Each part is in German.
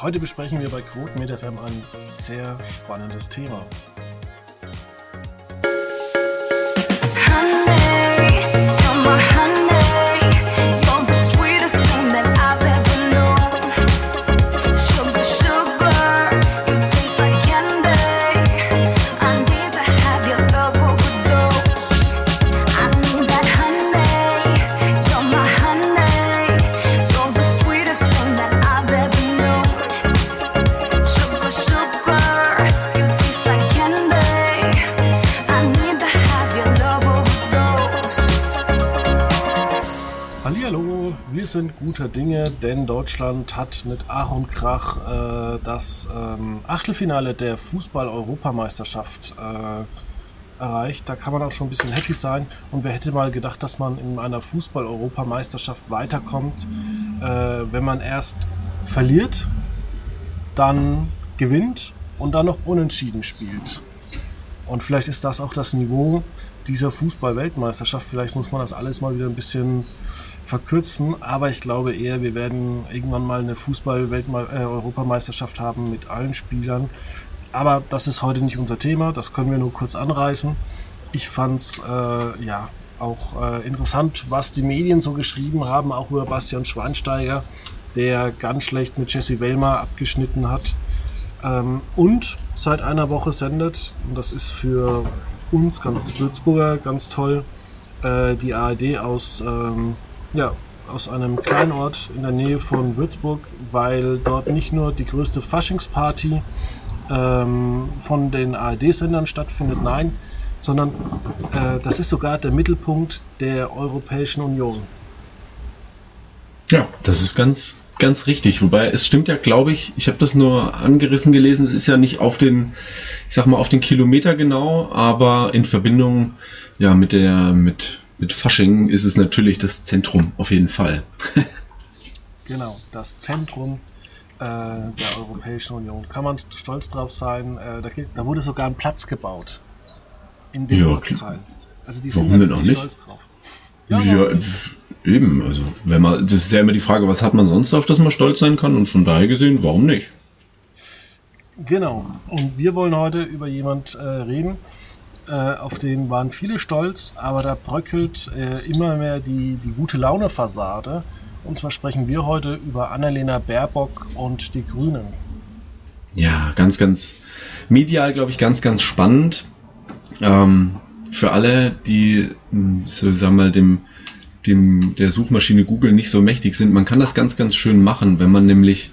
Heute besprechen wir bei Quotenmeter FM ein sehr spannendes Thema. Deutschland hat mit Ach und Krach äh, das ähm, Achtelfinale der Fußball-Europameisterschaft äh, erreicht. Da kann man auch schon ein bisschen happy sein. Und wer hätte mal gedacht, dass man in einer Fußball-Europameisterschaft weiterkommt, äh, wenn man erst verliert, dann gewinnt und dann noch unentschieden spielt. Und vielleicht ist das auch das Niveau dieser Fußball-Weltmeisterschaft. Vielleicht muss man das alles mal wieder ein bisschen verkürzen, aber ich glaube eher, wir werden irgendwann mal eine Fußball-Europameisterschaft äh, haben mit allen Spielern. Aber das ist heute nicht unser Thema, das können wir nur kurz anreißen. Ich fand es äh, ja auch äh, interessant, was die Medien so geschrieben haben, auch über Bastian Schweinsteiger, der ganz schlecht mit Jesse Wellmer abgeschnitten hat. Ähm, und seit einer Woche sendet, und das ist für uns ganz Würzburger ganz toll, äh, die ARD aus ähm, ja, aus einem kleinen Ort in der Nähe von Würzburg, weil dort nicht nur die größte Faschingsparty ähm, von den ARD-Sendern stattfindet, nein, sondern äh, das ist sogar der Mittelpunkt der Europäischen Union. Ja, das ist ganz, ganz richtig. Wobei es stimmt ja, glaube ich, ich habe das nur angerissen gelesen, es ist ja nicht auf den, ich sag mal, auf den Kilometer genau, aber in Verbindung ja mit der, mit mit Fasching ist es natürlich das Zentrum, auf jeden Fall. genau, das Zentrum äh, der Europäischen Union. Kann man stolz drauf sein. Äh, da, da, wurde sogar ein Platz gebaut. In dem ja, Ortsteil. Also die sind Warum da stolz drauf. Ja, ja eben. Also, wenn man, das ist ja immer die Frage, was hat man sonst, auf das man stolz sein kann? Und von daher gesehen, warum nicht? Genau. Und wir wollen heute über jemand äh, reden, äh, auf den waren viele stolz, aber da bröckelt äh, immer mehr die, die gute Laune-Fassade. Und zwar sprechen wir heute über Annalena Baerbock und die Grünen. Ja, ganz, ganz medial, glaube ich, ganz, ganz spannend. Ähm, für alle, die, hm, so sagen wir mal, dem, dem, der Suchmaschine Google nicht so mächtig sind, man kann das ganz, ganz schön machen, wenn man nämlich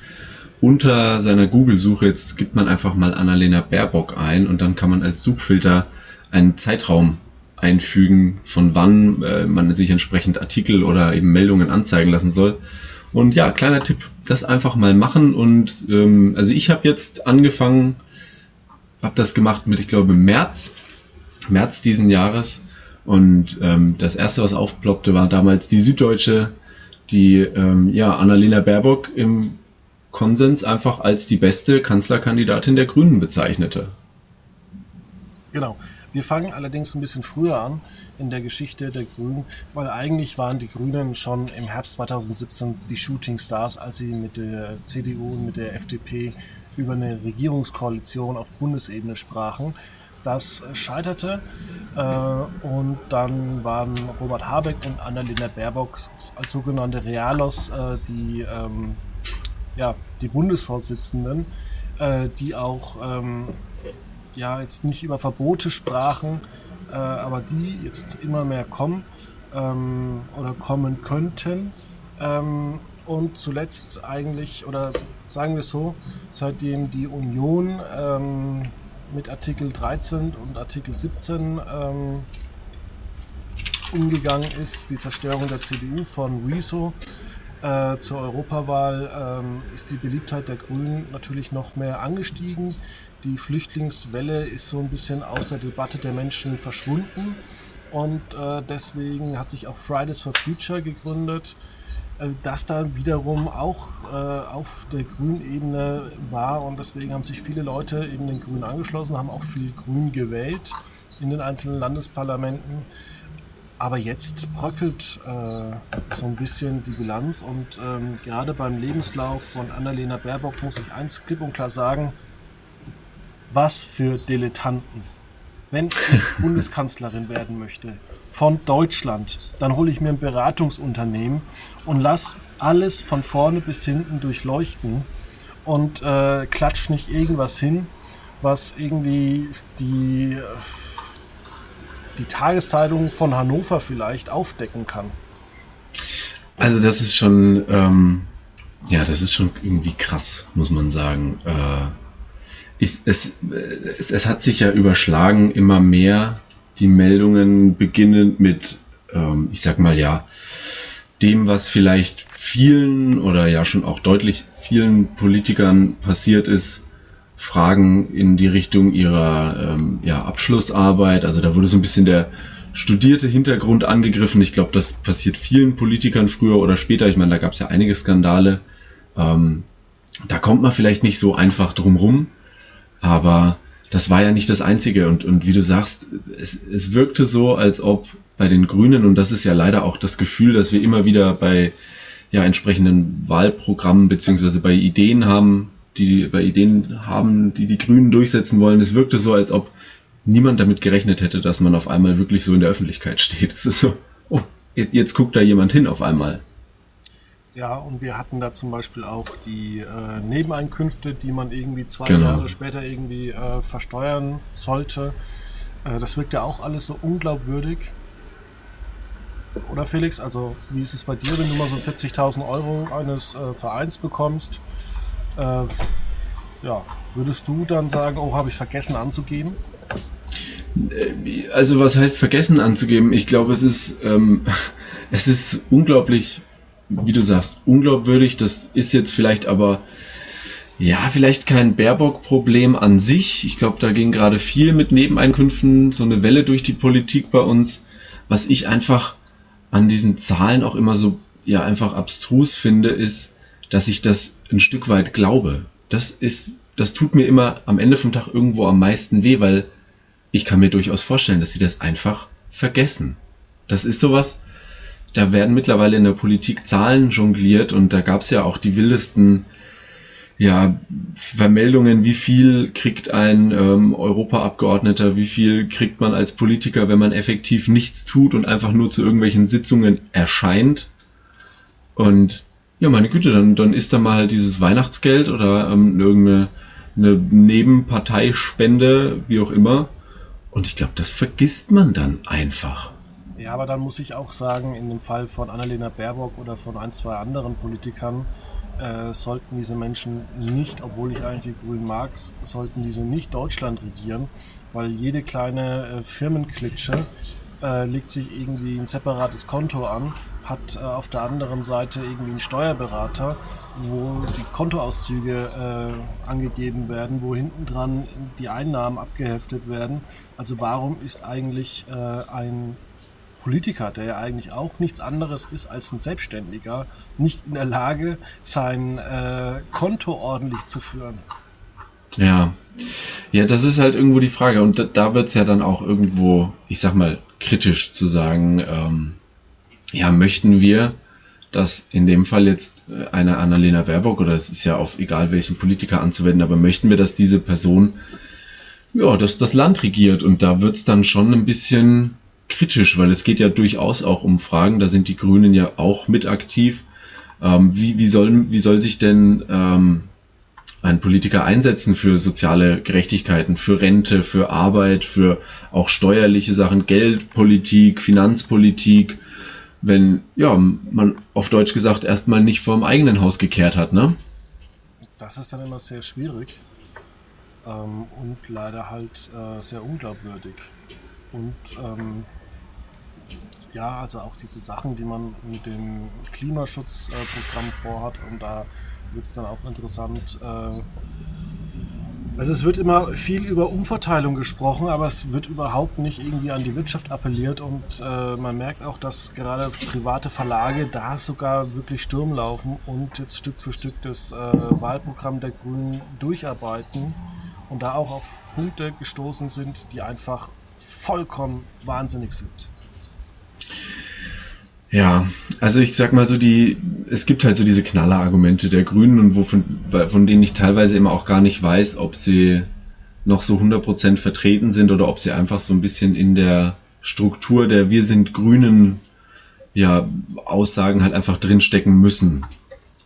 unter seiner Google-Suche, jetzt gibt man einfach mal Annalena Baerbock ein und dann kann man als Suchfilter einen Zeitraum einfügen, von wann äh, man sich entsprechend Artikel oder eben Meldungen anzeigen lassen soll. Und ja, kleiner Tipp, das einfach mal machen. Und ähm, also ich habe jetzt angefangen, habe das gemacht mit, ich glaube, März, März diesen Jahres. Und ähm, das erste, was aufploppte, war damals die Süddeutsche, die ähm, ja Annalena Baerbock im Konsens einfach als die beste Kanzlerkandidatin der Grünen bezeichnete. Genau. Wir fangen allerdings ein bisschen früher an in der Geschichte der Grünen, weil eigentlich waren die Grünen schon im Herbst 2017 die Shooting Stars, als sie mit der CDU und mit der FDP über eine Regierungskoalition auf Bundesebene sprachen. Das scheiterte äh, und dann waren Robert Habeck und Annalena Baerbock als sogenannte Realos äh, die, ähm, ja, die Bundesvorsitzenden, äh, die auch ähm, ja jetzt nicht über Verbote sprachen, äh, aber die jetzt immer mehr kommen ähm, oder kommen könnten. Ähm, und zuletzt eigentlich, oder sagen wir es so, seitdem die Union ähm, mit Artikel 13 und Artikel 17 ähm, umgegangen ist, die Zerstörung der CDU von Rezo äh, zur Europawahl, ähm, ist die Beliebtheit der Grünen natürlich noch mehr angestiegen. Die Flüchtlingswelle ist so ein bisschen aus der Debatte der Menschen verschwunden. Und äh, deswegen hat sich auch Fridays for Future gegründet, äh, das dann wiederum auch äh, auf der Grünebene war. Und deswegen haben sich viele Leute eben den Grünen angeschlossen, haben auch viel Grün gewählt in den einzelnen Landesparlamenten. Aber jetzt bröckelt äh, so ein bisschen die Bilanz. Und ähm, gerade beim Lebenslauf von Annalena Baerbock muss ich eins klipp und klar sagen, was für Dilettanten. Wenn ich Bundeskanzlerin werden möchte von Deutschland, dann hole ich mir ein Beratungsunternehmen und lass alles von vorne bis hinten durchleuchten und äh, klatsch nicht irgendwas hin, was irgendwie die die Tageszeitung von Hannover vielleicht aufdecken kann. Also das ist schon, ähm, ja, das ist schon irgendwie krass, muss man sagen. Äh, ich, es, es, es hat sich ja überschlagen, immer mehr die Meldungen beginnend mit, ähm, ich sag mal ja, dem, was vielleicht vielen oder ja schon auch deutlich vielen Politikern passiert ist, Fragen in die Richtung ihrer ähm, ja, Abschlussarbeit. Also da wurde so ein bisschen der studierte Hintergrund angegriffen. Ich glaube, das passiert vielen Politikern früher oder später. Ich meine, da gab es ja einige Skandale. Ähm, da kommt man vielleicht nicht so einfach drum rum, aber das war ja nicht das Einzige. Und, und wie du sagst, es, es wirkte so, als ob bei den Grünen, und das ist ja leider auch das Gefühl, dass wir immer wieder bei ja, entsprechenden Wahlprogrammen beziehungsweise bei Ideen haben, die bei Ideen haben, die die Grünen durchsetzen wollen. Es wirkte so, als ob niemand damit gerechnet hätte, dass man auf einmal wirklich so in der Öffentlichkeit steht. Es ist so, oh, jetzt, jetzt guckt da jemand hin auf einmal. Ja, und wir hatten da zum Beispiel auch die äh, Nebeneinkünfte, die man irgendwie zwei genau. Jahre später irgendwie äh, versteuern sollte. Äh, das wirkt ja auch alles so unglaubwürdig. Oder Felix, also wie ist es bei dir, wenn du mal so 40.000 Euro eines äh, Vereins bekommst? Äh, ja, würdest du dann sagen, oh, habe ich vergessen anzugeben? Äh, also was heißt vergessen anzugeben? Ich glaube, es ist, ähm, es ist unglaublich, wie du sagst, unglaubwürdig. Das ist jetzt vielleicht aber, ja, vielleicht kein Baerbock-Problem an sich. Ich glaube, da ging gerade viel mit Nebeneinkünften so eine Welle durch die Politik bei uns, was ich einfach an diesen Zahlen auch immer so, ja, einfach abstrus finde, ist, dass ich das ein Stück weit glaube. Das ist, das tut mir immer am Ende vom Tag irgendwo am meisten weh, weil ich kann mir durchaus vorstellen, dass sie das einfach vergessen. Das ist sowas, da werden mittlerweile in der Politik Zahlen jongliert und da gab es ja auch die wildesten ja, Vermeldungen, wie viel kriegt ein ähm, Europaabgeordneter, wie viel kriegt man als Politiker, wenn man effektiv nichts tut und einfach nur zu irgendwelchen Sitzungen erscheint. Und ja, meine Güte, dann, dann ist da mal halt dieses Weihnachtsgeld oder ähm, irgendeine eine Nebenparteispende, wie auch immer. Und ich glaube, das vergisst man dann einfach. Ja, aber dann muss ich auch sagen, in dem Fall von Annalena Baerbock oder von ein, zwei anderen Politikern, äh, sollten diese Menschen nicht, obwohl ich eigentlich die Grünen mag, sollten diese nicht Deutschland regieren, weil jede kleine äh, Firmenklitsche äh, legt sich irgendwie ein separates Konto an hat äh, auf der anderen Seite irgendwie einen Steuerberater, wo die Kontoauszüge äh, angegeben werden, wo hinten dran die Einnahmen abgeheftet werden. Also warum ist eigentlich äh, ein Politiker, der ja eigentlich auch nichts anderes ist als ein Selbstständiger, nicht in der Lage, sein äh, Konto ordentlich zu führen? Ja. Ja, das ist halt irgendwo die Frage. Und da, da wird es ja dann auch irgendwo, ich sag mal, kritisch zu sagen, ähm, ja, möchten wir, dass in dem Fall jetzt äh, eine Annalena Baerbock, oder es ist ja auf egal welchen Politiker anzuwenden, aber möchten wir, dass diese Person ja, dass das Land regiert und da wird's dann schon ein bisschen kritisch, weil es geht ja durchaus auch um Fragen, da sind die Grünen ja auch mit aktiv. Ähm, wie, wie, soll, wie soll sich denn ähm, ein Politiker einsetzen für soziale Gerechtigkeiten, für Rente, für Arbeit, für auch steuerliche Sachen, Geldpolitik, Finanzpolitik, wenn, ja, man auf Deutsch gesagt erstmal nicht vorm eigenen Haus gekehrt hat, ne? Das ist dann immer sehr schwierig ähm, und leider halt äh, sehr unglaubwürdig. Und ähm, ja, also auch diese Sachen, die man mit dem Klimaschutzprogramm vorhat, und da wird es dann auch interessant, äh, also es wird immer viel über Umverteilung gesprochen, aber es wird überhaupt nicht irgendwie an die Wirtschaft appelliert und äh, man merkt auch, dass gerade private Verlage da sogar wirklich Sturm laufen und jetzt Stück für Stück das äh, Wahlprogramm der Grünen durcharbeiten und da auch auf Punkte gestoßen sind, die einfach vollkommen wahnsinnig sind. Ja, also ich sag mal so, die, es gibt halt so diese Knallerargumente der Grünen und wovon, von denen ich teilweise immer auch gar nicht weiß, ob sie noch so 100% vertreten sind oder ob sie einfach so ein bisschen in der Struktur der Wir sind Grünen ja, Aussagen halt einfach drinstecken müssen.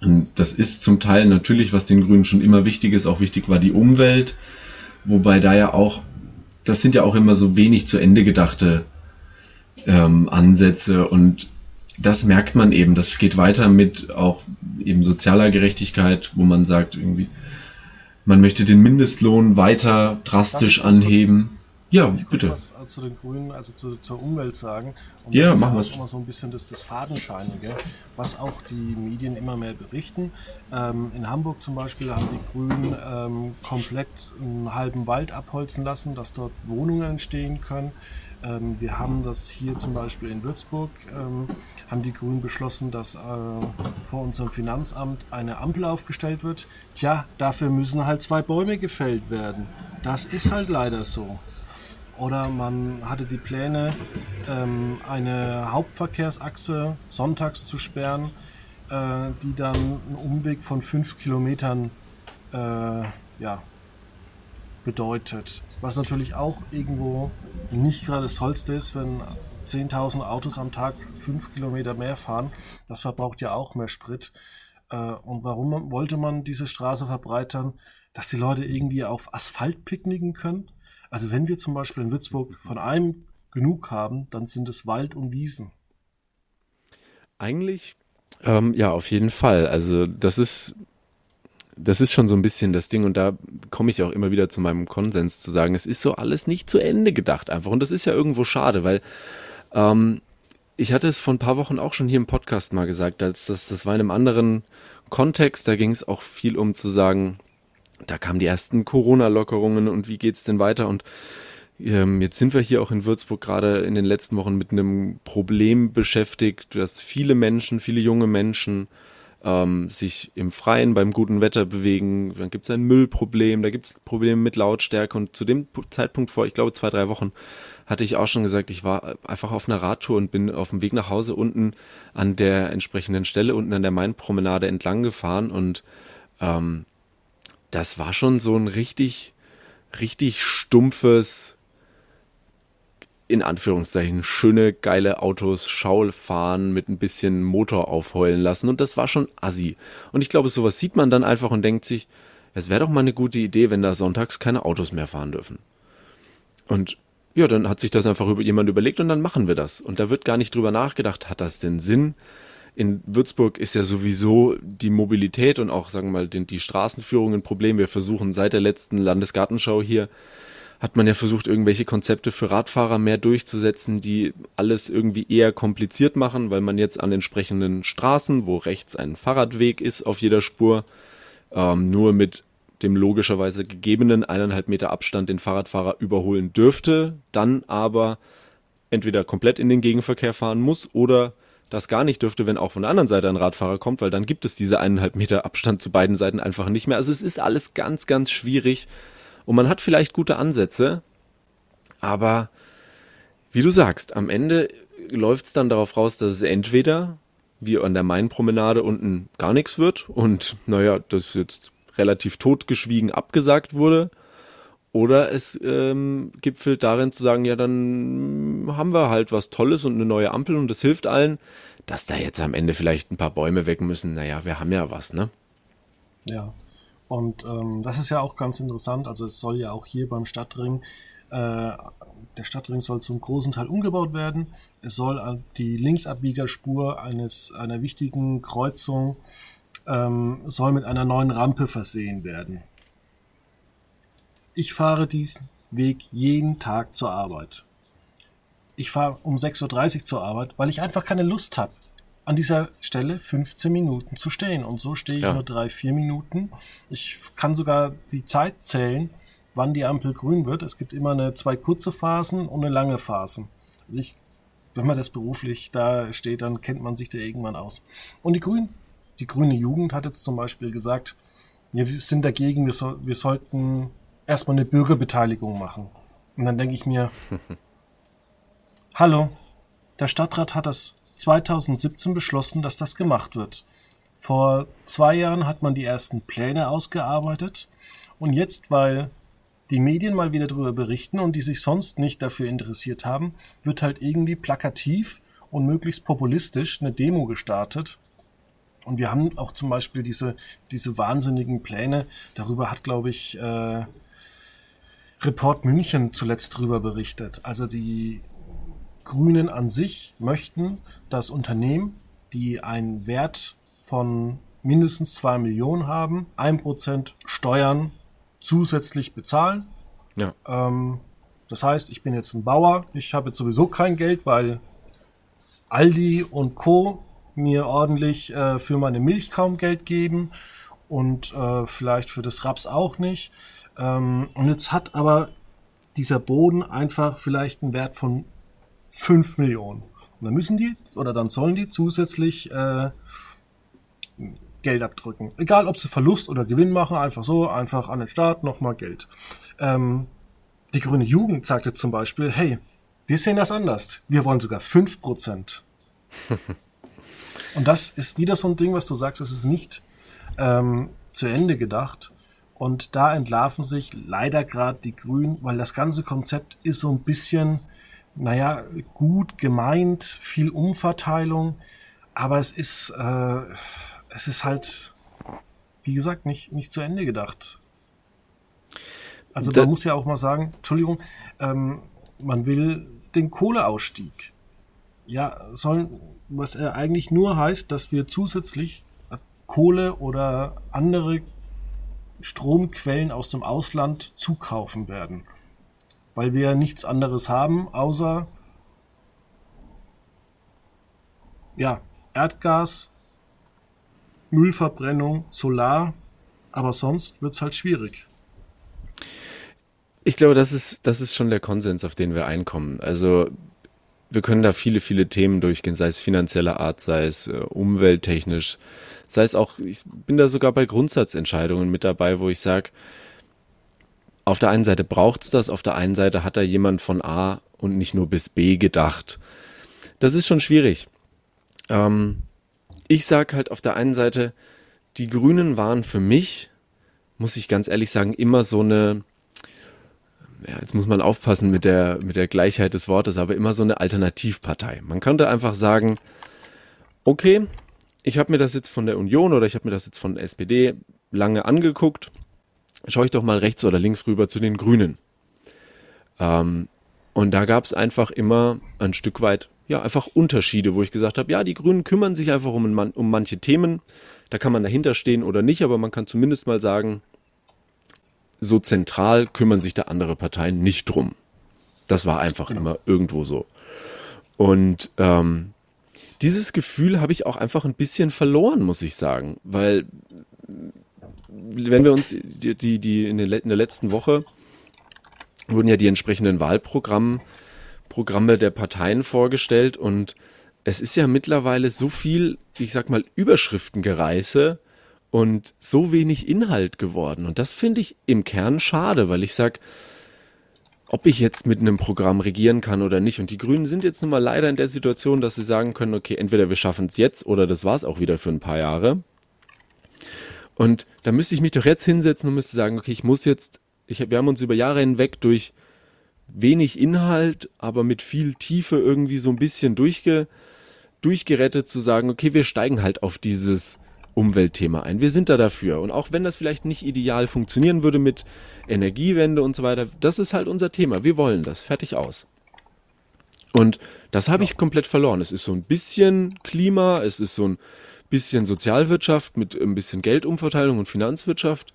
Und das ist zum Teil natürlich, was den Grünen schon immer wichtig ist, auch wichtig war die Umwelt, wobei da ja auch, das sind ja auch immer so wenig zu Ende gedachte ähm, Ansätze und das merkt man eben. Das geht weiter mit auch eben sozialer Gerechtigkeit, wo man sagt irgendwie, man möchte den Mindestlohn weiter drastisch anheben. Ja, ich bitte. was zu den Grünen, also zu, zur Umwelt sagen. Und ja, machen wir es. immer so ein bisschen das, das Fadenscheinige, was auch die Medien immer mehr berichten. Ähm, in Hamburg zum Beispiel haben die Grünen ähm, komplett einen halben Wald abholzen lassen, dass dort Wohnungen entstehen können. Ähm, wir haben das hier zum Beispiel in Würzburg, ähm, haben die Grünen beschlossen, dass äh, vor unserem Finanzamt eine Ampel aufgestellt wird. Tja, dafür müssen halt zwei Bäume gefällt werden. Das ist halt leider so. Oder man hatte die Pläne, ähm, eine Hauptverkehrsachse sonntags zu sperren, äh, die dann einen Umweg von fünf Kilometern äh, ja, bedeutet. Was natürlich auch irgendwo nicht gerade das Tollste ist, wenn 10.000 Autos am Tag 5 Kilometer mehr fahren. Das verbraucht ja auch mehr Sprit. Äh, und warum wollte man diese Straße verbreitern? Dass die Leute irgendwie auf Asphalt picknicken können? Also wenn wir zum Beispiel in Würzburg von einem genug haben, dann sind es Wald und Wiesen. Eigentlich, ähm, ja, auf jeden Fall. Also das ist das ist schon so ein bisschen das Ding und da komme ich auch immer wieder zu meinem Konsens zu sagen, es ist so alles nicht zu Ende gedacht einfach und das ist ja irgendwo schade, weil ähm, ich hatte es vor ein paar Wochen auch schon hier im Podcast mal gesagt, als das, das war in einem anderen Kontext, da ging es auch viel um zu sagen, da kamen die ersten Corona-Lockerungen und wie geht's denn weiter und ähm, jetzt sind wir hier auch in Würzburg gerade in den letzten Wochen mit einem Problem beschäftigt, dass viele Menschen, viele junge Menschen ähm, sich im Freien beim guten Wetter bewegen. Dann gibt es ein Müllproblem, da gibt es Probleme mit Lautstärke. Und zu dem Zeitpunkt vor, ich glaube, zwei, drei Wochen, hatte ich auch schon gesagt, ich war einfach auf einer Radtour und bin auf dem Weg nach Hause unten an der entsprechenden Stelle, unten an der Mainpromenade entlang gefahren. Und ähm, das war schon so ein richtig, richtig stumpfes in Anführungszeichen schöne, geile Autos Schaul fahren, mit ein bisschen Motor aufheulen lassen. Und das war schon assi. Und ich glaube, sowas sieht man dann einfach und denkt sich, es wäre doch mal eine gute Idee, wenn da sonntags keine Autos mehr fahren dürfen. Und ja, dann hat sich das einfach über jemand überlegt und dann machen wir das. Und da wird gar nicht drüber nachgedacht, hat das denn Sinn? In Würzburg ist ja sowieso die Mobilität und auch, sagen wir mal, die Straßenführung ein Problem. Wir versuchen seit der letzten Landesgartenschau hier hat man ja versucht, irgendwelche Konzepte für Radfahrer mehr durchzusetzen, die alles irgendwie eher kompliziert machen, weil man jetzt an entsprechenden Straßen, wo rechts ein Fahrradweg ist auf jeder Spur, ähm, nur mit dem logischerweise gegebenen eineinhalb Meter Abstand den Fahrradfahrer überholen dürfte, dann aber entweder komplett in den Gegenverkehr fahren muss oder das gar nicht dürfte, wenn auch von der anderen Seite ein Radfahrer kommt, weil dann gibt es diese eineinhalb Meter Abstand zu beiden Seiten einfach nicht mehr. Also es ist alles ganz, ganz schwierig und man hat vielleicht gute Ansätze, aber wie du sagst, am Ende läuft es dann darauf raus, dass es entweder wie an der Mainpromenade unten gar nichts wird und naja, das jetzt relativ totgeschwiegen abgesagt wurde, oder es ähm, gipfelt darin zu sagen, ja, dann haben wir halt was Tolles und eine neue Ampel und das hilft allen, dass da jetzt am Ende vielleicht ein paar Bäume weg müssen. Naja, wir haben ja was, ne? Ja, und ähm, das ist ja auch ganz interessant. Also es soll ja auch hier beim Stadtring, äh, der Stadtring soll zum großen Teil umgebaut werden. Es soll die Linksabbiegerspur eines, einer wichtigen Kreuzung ähm, soll mit einer neuen Rampe versehen werden. Ich fahre diesen Weg jeden Tag zur Arbeit. Ich fahre um 6.30 Uhr zur Arbeit, weil ich einfach keine Lust habe an dieser Stelle 15 Minuten zu stehen. Und so stehe ich ja. nur drei, vier Minuten. Ich kann sogar die Zeit zählen, wann die Ampel grün wird. Es gibt immer eine zwei kurze Phasen und eine lange Phase. Also ich, wenn man das beruflich da steht, dann kennt man sich da irgendwann aus. Und die Grün, die grüne Jugend hat jetzt zum Beispiel gesagt, wir sind dagegen, wir, so, wir sollten erstmal eine Bürgerbeteiligung machen. Und dann denke ich mir, hallo, der Stadtrat hat das 2017 beschlossen, dass das gemacht wird. Vor zwei Jahren hat man die ersten Pläne ausgearbeitet und jetzt, weil die Medien mal wieder darüber berichten und die sich sonst nicht dafür interessiert haben, wird halt irgendwie plakativ und möglichst populistisch eine Demo gestartet. Und wir haben auch zum Beispiel diese, diese wahnsinnigen Pläne. Darüber hat, glaube ich, äh, Report München zuletzt drüber berichtet. Also die Grünen an sich möchten, dass Unternehmen, die einen Wert von mindestens zwei Millionen haben, ein Prozent Steuern zusätzlich bezahlen. Ja. Ähm, das heißt, ich bin jetzt ein Bauer, ich habe jetzt sowieso kein Geld, weil Aldi und Co. mir ordentlich äh, für meine Milch kaum Geld geben und äh, vielleicht für das Raps auch nicht. Ähm, und jetzt hat aber dieser Boden einfach vielleicht einen Wert von 5 Millionen. Und dann müssen die oder dann sollen die zusätzlich äh, Geld abdrücken. Egal, ob sie Verlust oder Gewinn machen, einfach so, einfach an den Staat nochmal Geld. Ähm, die grüne Jugend sagt jetzt zum Beispiel, hey, wir sehen das anders. Wir wollen sogar 5%. Und das ist wieder so ein Ding, was du sagst, es ist nicht ähm, zu Ende gedacht. Und da entlarven sich leider gerade die Grünen, weil das ganze Konzept ist so ein bisschen, naja, gut gemeint, viel Umverteilung, aber es ist, äh, es ist halt, wie gesagt, nicht, nicht zu Ende gedacht. Also da, man muss ja auch mal sagen, Entschuldigung, ähm, man will den Kohleausstieg. Ja, sollen, was er eigentlich nur heißt, dass wir zusätzlich Kohle oder andere Stromquellen aus dem Ausland zukaufen werden. Weil wir nichts anderes haben, außer ja, Erdgas, Müllverbrennung, Solar, aber sonst wird es halt schwierig. Ich glaube, das ist, das ist schon der Konsens, auf den wir einkommen. Also wir können da viele, viele Themen durchgehen, sei es finanzieller Art, sei es äh, umwelttechnisch, sei es auch, ich bin da sogar bei Grundsatzentscheidungen mit dabei, wo ich sage, auf der einen Seite braucht's das, auf der einen Seite hat da jemand von A und nicht nur bis B gedacht. Das ist schon schwierig. Ähm, ich sag halt auf der einen Seite, die Grünen waren für mich, muss ich ganz ehrlich sagen, immer so eine, ja, jetzt muss man aufpassen mit der, mit der Gleichheit des Wortes, aber immer so eine Alternativpartei. Man könnte einfach sagen, okay, ich habe mir das jetzt von der Union oder ich habe mir das jetzt von der SPD lange angeguckt. Schaue ich doch mal rechts oder links rüber zu den Grünen. Ähm, und da gab es einfach immer ein Stück weit ja, einfach Unterschiede, wo ich gesagt habe, ja, die Grünen kümmern sich einfach um, um manche Themen. Da kann man dahinter stehen oder nicht, aber man kann zumindest mal sagen, so zentral kümmern sich da andere Parteien nicht drum. Das war einfach genau. immer irgendwo so. Und ähm, dieses Gefühl habe ich auch einfach ein bisschen verloren, muss ich sagen, weil wenn wir uns die, die, die in, der, in der letzten Woche wurden ja die entsprechenden Wahlprogramme Programme der Parteien vorgestellt und es ist ja mittlerweile so viel, ich sag mal, Überschriftengereise und so wenig Inhalt geworden. Und das finde ich im Kern schade, weil ich sag, ob ich jetzt mit einem Programm regieren kann oder nicht. Und die Grünen sind jetzt nun mal leider in der Situation, dass sie sagen können, okay, entweder wir schaffen es jetzt oder das war es auch wieder für ein paar Jahre. Und da müsste ich mich doch jetzt hinsetzen und müsste sagen, okay, ich muss jetzt, ich, wir haben uns über Jahre hinweg durch wenig Inhalt, aber mit viel Tiefe irgendwie so ein bisschen durchge, durchgerettet zu sagen, okay, wir steigen halt auf dieses Umweltthema ein. Wir sind da dafür. Und auch wenn das vielleicht nicht ideal funktionieren würde mit Energiewende und so weiter, das ist halt unser Thema. Wir wollen das. Fertig aus. Und das habe ich komplett verloren. Es ist so ein bisschen Klima, es ist so ein bisschen Sozialwirtschaft mit ein bisschen Geldumverteilung und Finanzwirtschaft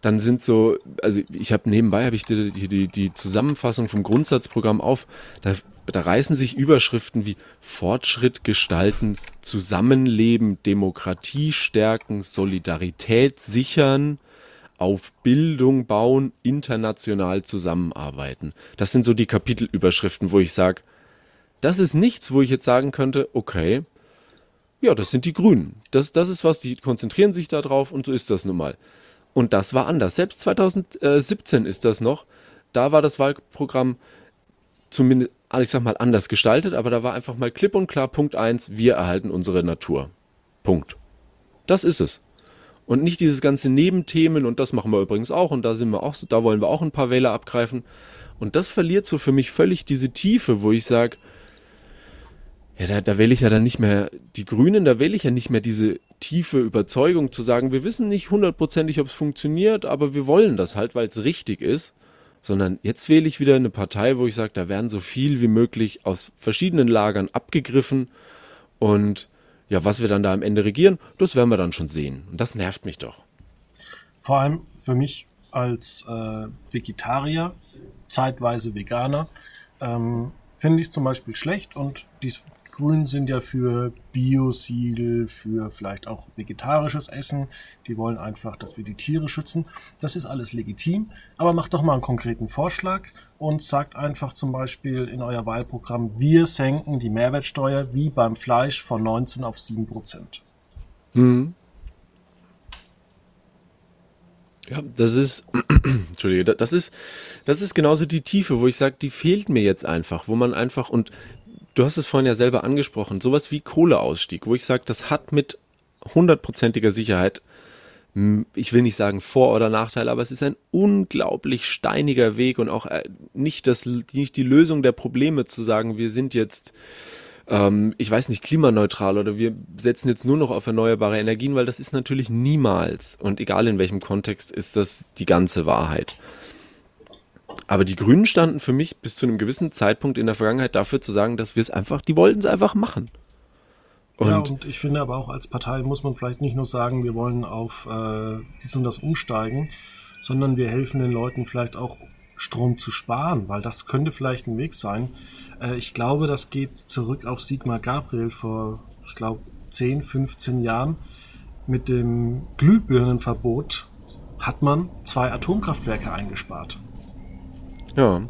dann sind so, also ich habe nebenbei habe ich die, die, die Zusammenfassung vom Grundsatzprogramm auf, da, da reißen sich Überschriften wie Fortschritt gestalten, Zusammenleben, Demokratie stärken, Solidarität sichern, auf Bildung bauen, international zusammenarbeiten. Das sind so die Kapitelüberschriften, wo ich sage, das ist nichts, wo ich jetzt sagen könnte, okay, ja, das sind die Grünen. Das, das ist was, die konzentrieren sich da drauf und so ist das nun mal. Und das war anders. Selbst 2017 ist das noch. Da war das Wahlprogramm zumindest also ich sag mal, anders gestaltet, aber da war einfach mal klipp und klar Punkt eins: wir erhalten unsere Natur. Punkt. Das ist es. Und nicht dieses ganze Nebenthemen und das machen wir übrigens auch und da sind wir auch, da wollen wir auch ein paar Wähler abgreifen. Und das verliert so für mich völlig diese Tiefe, wo ich sage, ja, da, da wähle ich ja dann nicht mehr die Grünen, da wähle ich ja nicht mehr diese tiefe Überzeugung zu sagen, wir wissen nicht hundertprozentig, ob es funktioniert, aber wir wollen das halt, weil es richtig ist, sondern jetzt wähle ich wieder eine Partei, wo ich sage, da werden so viel wie möglich aus verschiedenen Lagern abgegriffen und ja, was wir dann da am Ende regieren, das werden wir dann schon sehen. Und das nervt mich doch. Vor allem für mich als äh, Vegetarier, zeitweise Veganer, ähm, finde ich zum Beispiel schlecht und dies Grünen sind ja für Biosiegel, für vielleicht auch vegetarisches Essen. Die wollen einfach, dass wir die Tiere schützen. Das ist alles legitim. Aber macht doch mal einen konkreten Vorschlag und sagt einfach zum Beispiel in euer Wahlprogramm, wir senken die Mehrwertsteuer wie beim Fleisch von 19 auf 7 Prozent. Mhm. Ja, das ist, Entschuldige, das ist, das ist genauso die Tiefe, wo ich sage, die fehlt mir jetzt einfach, wo man einfach, und du hast es vorhin ja selber angesprochen, sowas wie Kohleausstieg, wo ich sage, das hat mit hundertprozentiger Sicherheit, ich will nicht sagen Vor- oder Nachteil, aber es ist ein unglaublich steiniger Weg und auch äh, nicht, das, nicht die Lösung der Probleme zu sagen, wir sind jetzt, ähm, ich weiß nicht, klimaneutral oder wir setzen jetzt nur noch auf erneuerbare Energien, weil das ist natürlich niemals und egal in welchem Kontext ist das die ganze Wahrheit. Aber die Grünen standen für mich bis zu einem gewissen Zeitpunkt in der Vergangenheit dafür zu sagen, dass wir es einfach, die wollten es einfach machen. Und, ja, und ich finde aber auch als Partei muss man vielleicht nicht nur sagen, wir wollen auf äh, dies und das umsteigen, sondern wir helfen den Leuten vielleicht auch Strom zu sparen, weil das könnte vielleicht ein Weg sein. Äh, ich glaube, das geht zurück auf Sigmar Gabriel vor, ich glaube, 10, 15 Jahren. Mit dem Glühbirnenverbot hat man zwei Atomkraftwerke eingespart. Ja.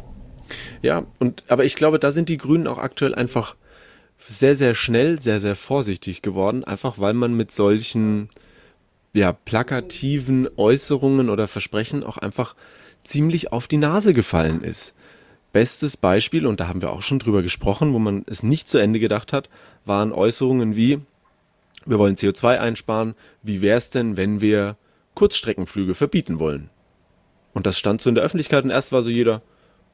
Ja, und aber ich glaube, da sind die Grünen auch aktuell einfach sehr, sehr schnell, sehr, sehr vorsichtig geworden, einfach weil man mit solchen ja, plakativen Äußerungen oder Versprechen auch einfach ziemlich auf die Nase gefallen ist. Bestes Beispiel, und da haben wir auch schon drüber gesprochen, wo man es nicht zu Ende gedacht hat, waren Äußerungen wie, wir wollen CO2 einsparen, wie wäre es denn, wenn wir Kurzstreckenflüge verbieten wollen? Und das stand so in der Öffentlichkeit und erst war so jeder,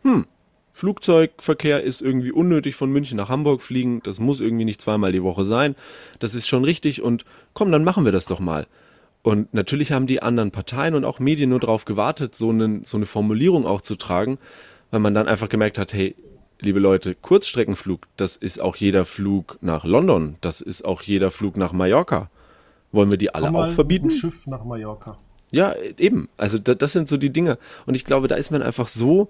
hm, Flugzeugverkehr ist irgendwie unnötig von München nach Hamburg fliegen, das muss irgendwie nicht zweimal die Woche sein, das ist schon richtig und komm, dann machen wir das doch mal. Und natürlich haben die anderen Parteien und auch Medien nur darauf gewartet, so, einen, so eine Formulierung auch zu tragen, weil man dann einfach gemerkt hat, hey, liebe Leute, Kurzstreckenflug, das ist auch jeder Flug nach London, das ist auch jeder Flug nach Mallorca. Wollen wir die alle auch verbieten? Ein Schiff nach Mallorca. Ja, eben. Also das, das sind so die Dinge. Und ich glaube, da ist man einfach so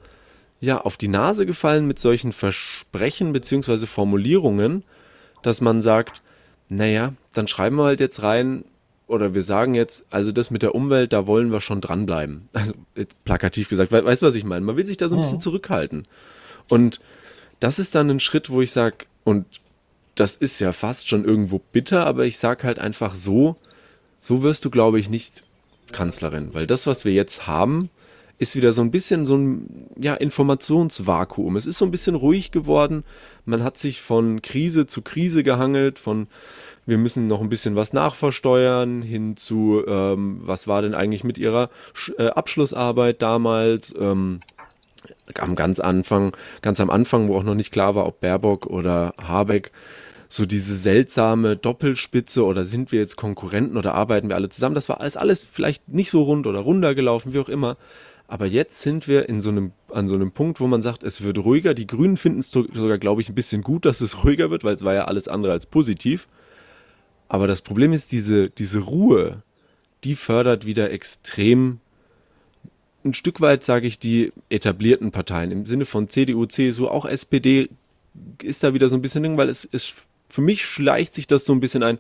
ja auf die Nase gefallen mit solchen Versprechen beziehungsweise Formulierungen, dass man sagt, naja, dann schreiben wir halt jetzt rein, oder wir sagen jetzt, also das mit der Umwelt, da wollen wir schon dranbleiben. Also jetzt plakativ gesagt, we weißt du, was ich meine? Man will sich da so ein bisschen zurückhalten. Und das ist dann ein Schritt, wo ich sage, und das ist ja fast schon irgendwo bitter, aber ich sag halt einfach so, so wirst du, glaube ich, nicht Kanzlerin, weil das, was wir jetzt haben, ist wieder so ein bisschen so ein ja, Informationsvakuum. Es ist so ein bisschen ruhig geworden. Man hat sich von Krise zu Krise gehangelt, von wir müssen noch ein bisschen was nachversteuern, hin zu ähm, was war denn eigentlich mit ihrer äh, Abschlussarbeit damals. Ähm, am ganz Anfang, ganz am Anfang, wo auch noch nicht klar war, ob Baerbock oder Habeck so diese seltsame Doppelspitze oder sind wir jetzt Konkurrenten oder arbeiten wir alle zusammen. Das war alles, alles vielleicht nicht so rund oder runder gelaufen, wie auch immer. Aber jetzt sind wir in so einem, an so einem Punkt, wo man sagt, es wird ruhiger. Die Grünen finden es sogar, glaube ich, ein bisschen gut, dass es ruhiger wird, weil es war ja alles andere als positiv. Aber das Problem ist, diese, diese Ruhe, die fördert wieder extrem ein Stück weit, sage ich, die etablierten Parteien im Sinne von CDU, CSU, auch SPD ist da wieder so ein bisschen weil es, es für mich schleicht sich das so ein bisschen ein.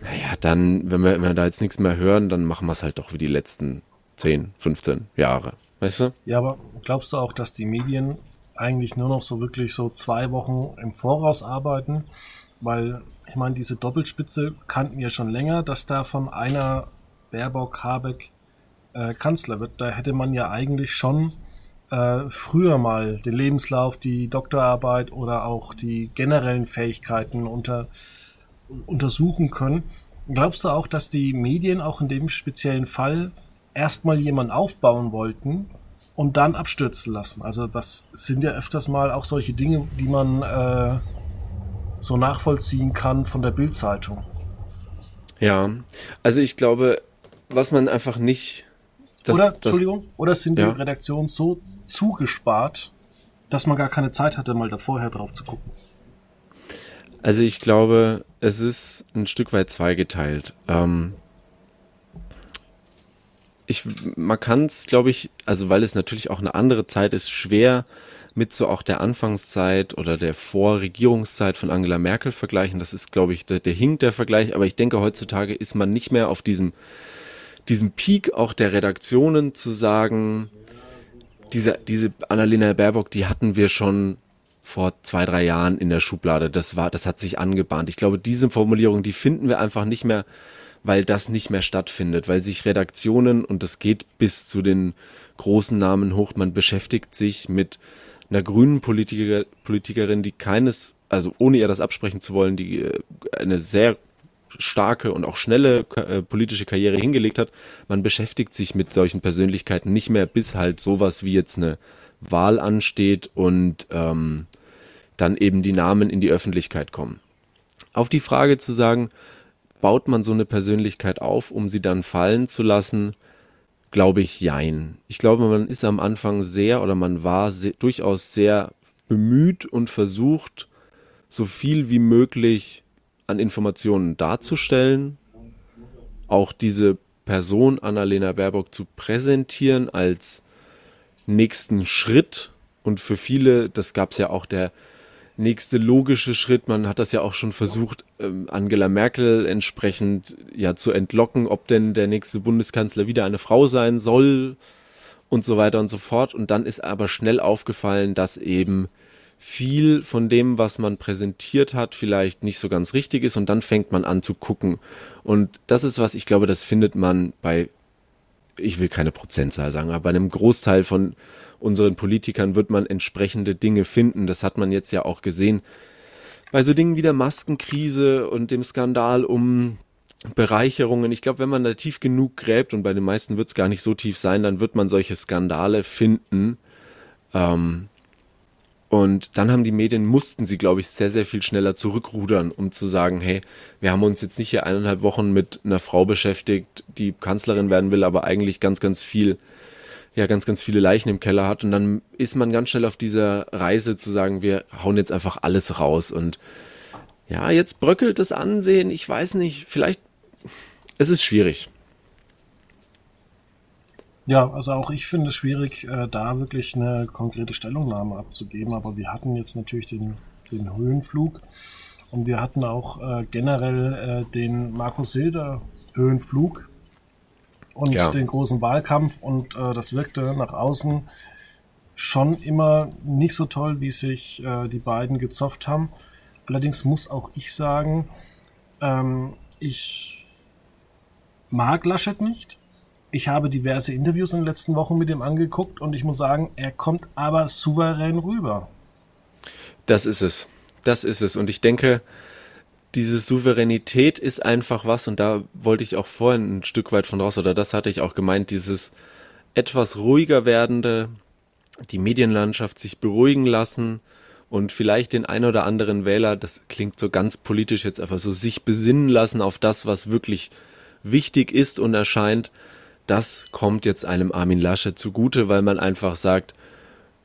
Naja, dann, wenn wir, wenn wir da jetzt nichts mehr hören, dann machen wir es halt doch wie die letzten 10, 15 Jahre. Weißt du? Ja, aber glaubst du auch, dass die Medien eigentlich nur noch so wirklich so zwei Wochen im Voraus arbeiten? Weil, ich meine, diese Doppelspitze kannten wir schon länger, dass da von einer Baerbock, Habeck äh, Kanzler wird. Da hätte man ja eigentlich schon äh, früher mal den Lebenslauf, die Doktorarbeit oder auch die generellen Fähigkeiten unter, untersuchen können. Glaubst du auch, dass die Medien auch in dem speziellen Fall erstmal jemanden aufbauen wollten und dann abstürzen lassen? Also das sind ja öfters mal auch solche Dinge, die man äh, so nachvollziehen kann von der Bildzeitung. Ja, also ich glaube, was man einfach nicht. Das, oder, das, Entschuldigung, oder sind die Redaktionen so zugespart, dass man gar keine Zeit hatte, mal da vorher drauf zu gucken? Also ich glaube, es ist ein Stück weit zweigeteilt. Ähm ich, man kann es, glaube ich, also weil es natürlich auch eine andere Zeit ist, schwer mit so auch der Anfangszeit oder der Vorregierungszeit von Angela Merkel vergleichen. Das ist, glaube ich, der, der hinkt der Vergleich. Aber ich denke, heutzutage ist man nicht mehr auf diesem, diesem Peak auch der Redaktionen zu sagen, diese, diese Annalena Baerbock, die hatten wir schon vor zwei, drei Jahren in der Schublade. Das war, das hat sich angebahnt. Ich glaube, diese Formulierung, die finden wir einfach nicht mehr, weil das nicht mehr stattfindet, weil sich Redaktionen, und das geht bis zu den großen Namen hoch, man beschäftigt sich mit einer grünen Politiker, Politikerin, die keines, also ohne ihr das absprechen zu wollen, die äh, eine sehr starke und auch schnelle äh, politische Karriere hingelegt hat. Man beschäftigt sich mit solchen Persönlichkeiten nicht mehr, bis halt sowas wie jetzt eine Wahl ansteht und ähm, dann eben die Namen in die Öffentlichkeit kommen. Auf die Frage zu sagen, baut man so eine Persönlichkeit auf, um sie dann fallen zu lassen, glaube ich, jein. Ich glaube, man ist am Anfang sehr oder man war sehr, durchaus sehr bemüht und versucht, so viel wie möglich an Informationen darzustellen, auch diese Person Annalena Baerbock zu präsentieren als nächsten Schritt. Und für viele, das gab es ja auch der nächste logische Schritt, man hat das ja auch schon versucht, ähm, Angela Merkel entsprechend ja zu entlocken, ob denn der nächste Bundeskanzler wieder eine Frau sein soll und so weiter und so fort. Und dann ist aber schnell aufgefallen, dass eben viel von dem, was man präsentiert hat, vielleicht nicht so ganz richtig ist und dann fängt man an zu gucken. Und das ist was, ich glaube, das findet man bei, ich will keine Prozentzahl sagen, aber bei einem Großteil von unseren Politikern wird man entsprechende Dinge finden. Das hat man jetzt ja auch gesehen bei so Dingen wie der Maskenkrise und dem Skandal um Bereicherungen. Ich glaube, wenn man da tief genug gräbt, und bei den meisten wird es gar nicht so tief sein, dann wird man solche Skandale finden. Ähm, und dann haben die Medien, mussten sie, glaube ich, sehr, sehr viel schneller zurückrudern, um zu sagen, hey, wir haben uns jetzt nicht hier eineinhalb Wochen mit einer Frau beschäftigt, die Kanzlerin werden will, aber eigentlich ganz, ganz viel, ja, ganz, ganz viele Leichen im Keller hat. Und dann ist man ganz schnell auf dieser Reise zu sagen, wir hauen jetzt einfach alles raus. Und ja, jetzt bröckelt das Ansehen. Ich weiß nicht, vielleicht, es ist schwierig. Ja, also auch ich finde es schwierig, äh, da wirklich eine konkrete Stellungnahme abzugeben, aber wir hatten jetzt natürlich den, den Höhenflug und wir hatten auch äh, generell äh, den Markus Silder Höhenflug und ja. den großen Wahlkampf und das wirkte nach außen schon immer nicht so toll, wie sich die beiden gezofft haben. Allerdings muss auch ich sagen, ähm, ich mag Laschet nicht ich habe diverse Interviews in den letzten Wochen mit ihm angeguckt und ich muss sagen, er kommt aber souverän rüber. Das ist es. Das ist es. Und ich denke, diese Souveränität ist einfach was, und da wollte ich auch vorhin ein Stück weit von raus, oder das hatte ich auch gemeint, dieses etwas ruhiger werdende, die Medienlandschaft sich beruhigen lassen und vielleicht den ein oder anderen Wähler, das klingt so ganz politisch jetzt aber so, sich besinnen lassen auf das, was wirklich wichtig ist und erscheint das kommt jetzt einem Armin Laschet zugute, weil man einfach sagt,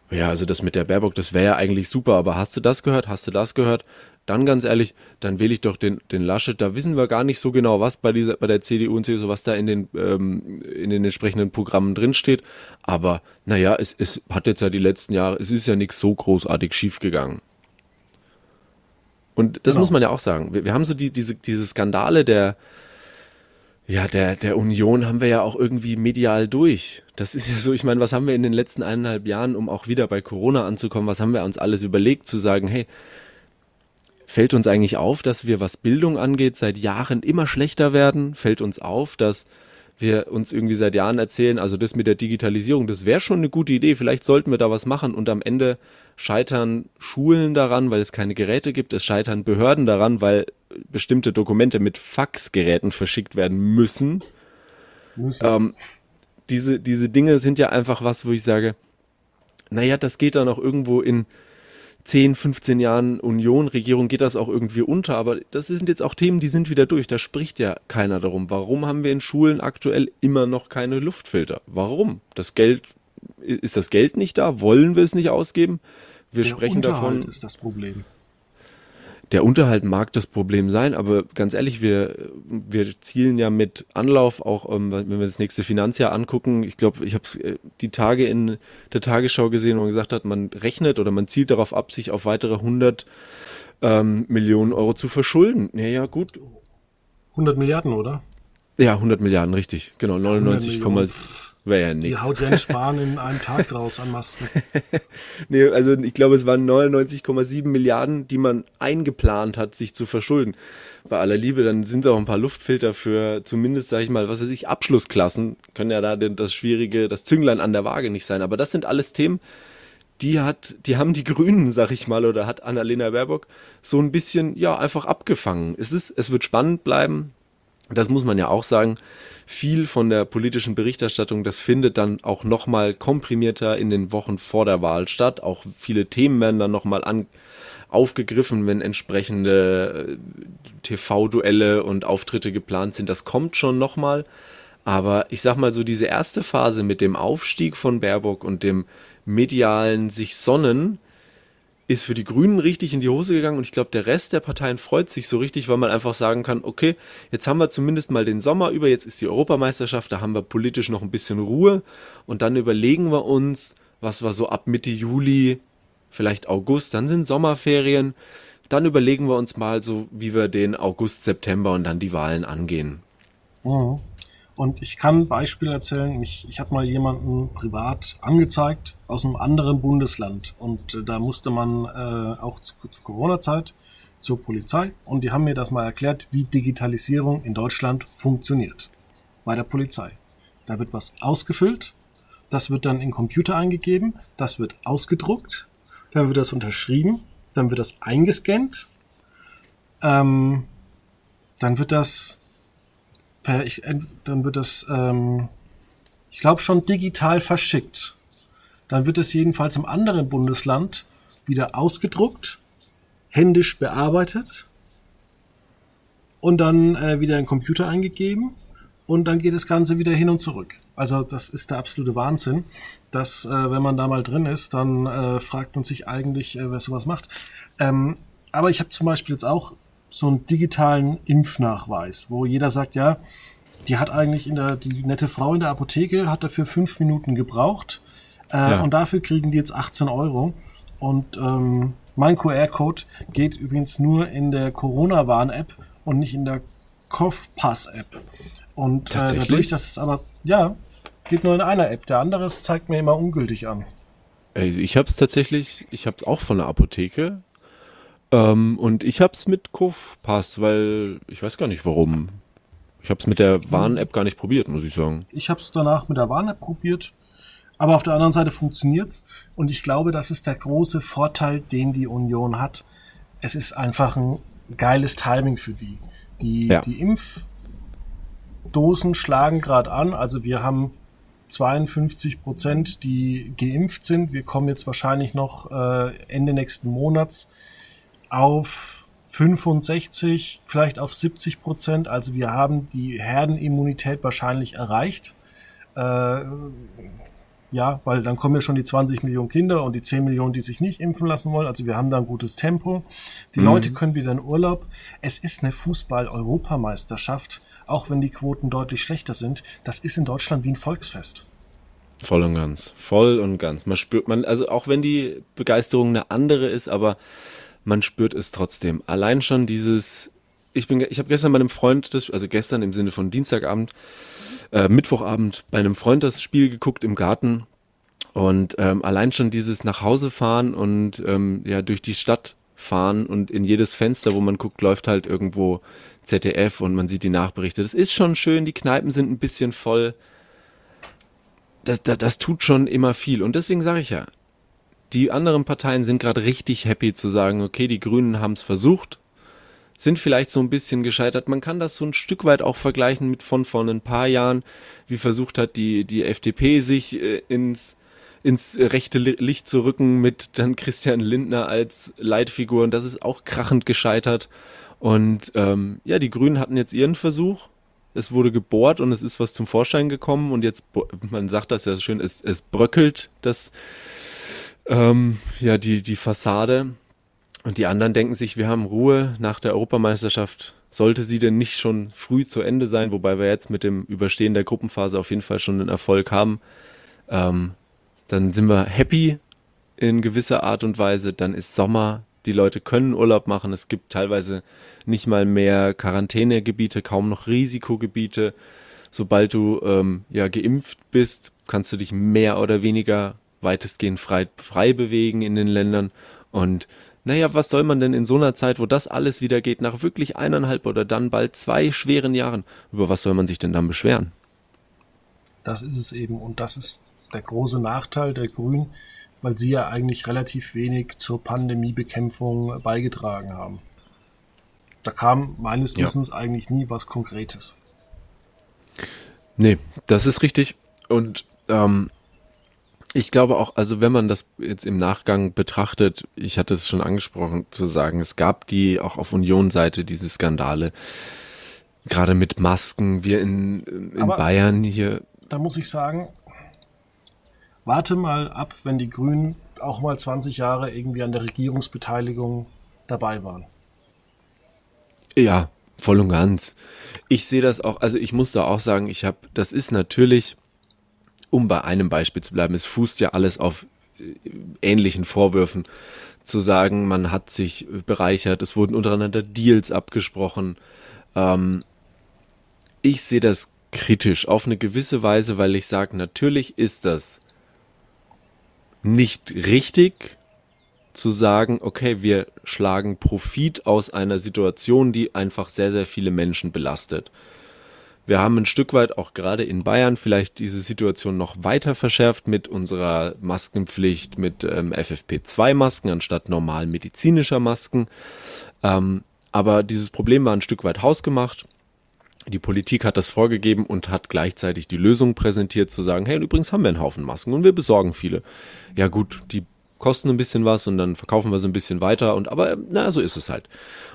ja, also das mit der Baerbock, das wäre ja eigentlich super, aber hast du das gehört? Hast du das gehört? Dann ganz ehrlich, dann wähle ich doch den, den Laschet. Da wissen wir gar nicht so genau, was bei dieser, bei der CDU und CSU, was da in den, ähm, in den entsprechenden Programmen drinsteht. Aber naja, es, es hat jetzt ja die letzten Jahre, es ist ja nichts so großartig schiefgegangen. Und das genau. muss man ja auch sagen. Wir, wir haben so die, diese, diese Skandale der, ja, der, der Union haben wir ja auch irgendwie medial durch. Das ist ja so, ich meine, was haben wir in den letzten eineinhalb Jahren, um auch wieder bei Corona anzukommen, was haben wir uns alles überlegt, zu sagen, hey, fällt uns eigentlich auf, dass wir, was Bildung angeht, seit Jahren immer schlechter werden? Fällt uns auf, dass wir uns irgendwie seit Jahren erzählen, also das mit der Digitalisierung, das wäre schon eine gute Idee, vielleicht sollten wir da was machen und am Ende scheitern Schulen daran, weil es keine Geräte gibt, es scheitern Behörden daran, weil bestimmte Dokumente mit Faxgeräten verschickt werden müssen. Ähm, diese, diese Dinge sind ja einfach was, wo ich sage, naja, das geht dann auch irgendwo in 10, 15 Jahren Union-Regierung geht das auch irgendwie unter, aber das sind jetzt auch Themen, die sind wieder durch. Da spricht ja keiner darum. Warum haben wir in Schulen aktuell immer noch keine Luftfilter? Warum? Das Geld, ist das Geld nicht da? Wollen wir es nicht ausgeben? Wir Der sprechen Unterhalt davon. ist das Problem der Unterhalt mag das Problem sein, aber ganz ehrlich, wir, wir zielen ja mit Anlauf auch, ähm, wenn wir das nächste Finanzjahr angucken. Ich glaube, ich habe äh, die Tage in der Tagesschau gesehen, wo man gesagt hat, man rechnet oder man zielt darauf ab, sich auf weitere 100 ähm, Millionen Euro zu verschulden. Ja, ja, gut. 100 Milliarden, oder? Ja, 100 Milliarden, richtig. Genau, 99, Wäre ja nichts. Die haut Jens Spahn in einem Tag raus an Masken. nee, also ich glaube, es waren 99,7 Milliarden, die man eingeplant hat, sich zu verschulden. Bei aller Liebe, dann sind auch ein paar Luftfilter für zumindest, sage ich mal, was weiß ich, Abschlussklassen. Können ja da das schwierige, das Zünglein an der Waage nicht sein. Aber das sind alles Themen, die hat, die haben die Grünen, sag ich mal, oder hat Annalena Baerbock so ein bisschen, ja, einfach abgefangen. Es ist, es wird spannend bleiben. Das muss man ja auch sagen viel von der politischen Berichterstattung, das findet dann auch nochmal komprimierter in den Wochen vor der Wahl statt. Auch viele Themen werden dann nochmal aufgegriffen, wenn entsprechende äh, TV-Duelle und Auftritte geplant sind. Das kommt schon nochmal. Aber ich sag mal so, diese erste Phase mit dem Aufstieg von Baerbock und dem medialen sich sonnen, ist für die Grünen richtig in die Hose gegangen und ich glaube, der Rest der Parteien freut sich so richtig, weil man einfach sagen kann, okay, jetzt haben wir zumindest mal den Sommer über, jetzt ist die Europameisterschaft, da haben wir politisch noch ein bisschen Ruhe und dann überlegen wir uns, was wir so ab Mitte Juli, vielleicht August, dann sind Sommerferien, dann überlegen wir uns mal so, wie wir den August, September und dann die Wahlen angehen. Mhm. Und ich kann ein Beispiel erzählen. Ich, ich habe mal jemanden privat angezeigt aus einem anderen Bundesland. Und äh, da musste man äh, auch zu, zu Corona-Zeit zur Polizei. Und die haben mir das mal erklärt, wie Digitalisierung in Deutschland funktioniert. Bei der Polizei. Da wird was ausgefüllt. Das wird dann in Computer eingegeben. Das wird ausgedruckt. Dann wird das unterschrieben. Dann wird das eingescannt. Ähm, dann wird das per, ich, dann wird es, ähm, ich glaube, schon digital verschickt. Dann wird es jedenfalls im anderen Bundesland wieder ausgedruckt, händisch bearbeitet und dann äh, wieder in den Computer eingegeben und dann geht das Ganze wieder hin und zurück. Also das ist der absolute Wahnsinn, dass äh, wenn man da mal drin ist, dann äh, fragt man sich eigentlich, äh, wer sowas macht. Ähm, aber ich habe zum Beispiel jetzt auch so einen digitalen Impfnachweis, wo jeder sagt, ja, die hat eigentlich in der, die nette Frau in der Apotheke hat dafür fünf Minuten gebraucht äh, ja. und dafür kriegen die jetzt 18 Euro. Und ähm, mein QR-Code geht übrigens nur in der Corona-Warn-App und nicht in der Kopfpass-App. Und äh, dadurch, dass es aber, ja, geht nur in einer App. Der andere zeigt mir immer ungültig an. Also ich habe es tatsächlich, ich habe es auch von der Apotheke ähm, und ich habe es mit Kofpass, weil ich weiß gar nicht warum. Ich habe es mit der Warn-App gar nicht probiert, muss ich sagen. Ich habe es danach mit der Warn-App probiert, aber auf der anderen Seite funktioniert's und ich glaube, das ist der große Vorteil, den die Union hat. Es ist einfach ein geiles Timing für die. Die, ja. die Impfdosen schlagen gerade an, also wir haben 52 Prozent, die geimpft sind. Wir kommen jetzt wahrscheinlich noch äh, Ende nächsten Monats auf 65, vielleicht auf 70 Prozent. Also wir haben die Herdenimmunität wahrscheinlich erreicht. Äh, ja, weil dann kommen ja schon die 20 Millionen Kinder und die 10 Millionen, die sich nicht impfen lassen wollen. Also wir haben da ein gutes Tempo. Die mhm. Leute können wieder in Urlaub. Es ist eine Fußball-Europameisterschaft, auch wenn die Quoten deutlich schlechter sind. Das ist in Deutschland wie ein Volksfest. Voll und ganz, voll und ganz. Man spürt man, also auch wenn die Begeisterung eine andere ist, aber man spürt es trotzdem. Allein schon dieses, ich bin, ich habe gestern bei einem Freund, das, also gestern im Sinne von Dienstagabend, äh, Mittwochabend bei einem Freund das Spiel geguckt im Garten und ähm, allein schon dieses nach Hause fahren und ähm, ja durch die Stadt fahren und in jedes Fenster, wo man guckt, läuft halt irgendwo ZDF und man sieht die Nachberichte. Das ist schon schön, die Kneipen sind ein bisschen voll. Das, das, das tut schon immer viel. Und deswegen sage ich ja, die anderen Parteien sind gerade richtig happy zu sagen, okay, die Grünen haben es versucht, sind vielleicht so ein bisschen gescheitert. Man kann das so ein Stück weit auch vergleichen mit von vor ein paar Jahren, wie versucht hat die, die FDP sich äh, ins, ins rechte Licht zu rücken mit dann Christian Lindner als Leitfigur und das ist auch krachend gescheitert. Und ähm, ja, die Grünen hatten jetzt ihren Versuch. Es wurde gebohrt und es ist was zum Vorschein gekommen und jetzt, man sagt das ja schön, es, es bröckelt das, ähm, ja, die, die Fassade. Und die anderen denken sich, wir haben Ruhe nach der Europameisterschaft. Sollte sie denn nicht schon früh zu Ende sein, wobei wir jetzt mit dem Überstehen der Gruppenphase auf jeden Fall schon einen Erfolg haben, ähm, dann sind wir happy in gewisser Art und Weise. Dann ist Sommer, die Leute können Urlaub machen. Es gibt teilweise nicht mal mehr Quarantänegebiete, kaum noch Risikogebiete. Sobald du ähm, ja geimpft bist, kannst du dich mehr oder weniger weitestgehend frei, frei bewegen in den Ländern und naja, was soll man denn in so einer Zeit, wo das alles wieder geht, nach wirklich eineinhalb oder dann bald zwei schweren Jahren, über was soll man sich denn dann beschweren? Das ist es eben. Und das ist der große Nachteil der Grünen, weil sie ja eigentlich relativ wenig zur Pandemiebekämpfung beigetragen haben. Da kam meines Wissens ja. eigentlich nie was Konkretes. Nee, das ist richtig. Und ähm, ich glaube auch, also wenn man das jetzt im Nachgang betrachtet, ich hatte es schon angesprochen zu sagen, es gab die auch auf Union-Seite diese Skandale, gerade mit Masken, wir in, in Bayern hier. Da muss ich sagen, warte mal ab, wenn die Grünen auch mal 20 Jahre irgendwie an der Regierungsbeteiligung dabei waren. Ja, voll und ganz. Ich sehe das auch, also ich muss da auch sagen, ich habe, das ist natürlich um bei einem Beispiel zu bleiben, es fußt ja alles auf äh, ähnlichen Vorwürfen, zu sagen, man hat sich bereichert, es wurden untereinander Deals abgesprochen. Ähm, ich sehe das kritisch auf eine gewisse Weise, weil ich sage, natürlich ist das nicht richtig zu sagen, okay, wir schlagen Profit aus einer Situation, die einfach sehr, sehr viele Menschen belastet. Wir haben ein Stück weit auch gerade in Bayern vielleicht diese Situation noch weiter verschärft mit unserer Maskenpflicht mit ähm, FFP2-Masken anstatt normal medizinischer Masken. Ähm, aber dieses Problem war ein Stück weit hausgemacht. Die Politik hat das vorgegeben und hat gleichzeitig die Lösung präsentiert, zu sagen, hey, übrigens haben wir einen Haufen Masken und wir besorgen viele. Ja gut, die kosten ein bisschen was und dann verkaufen wir sie ein bisschen weiter und aber na so ist es halt.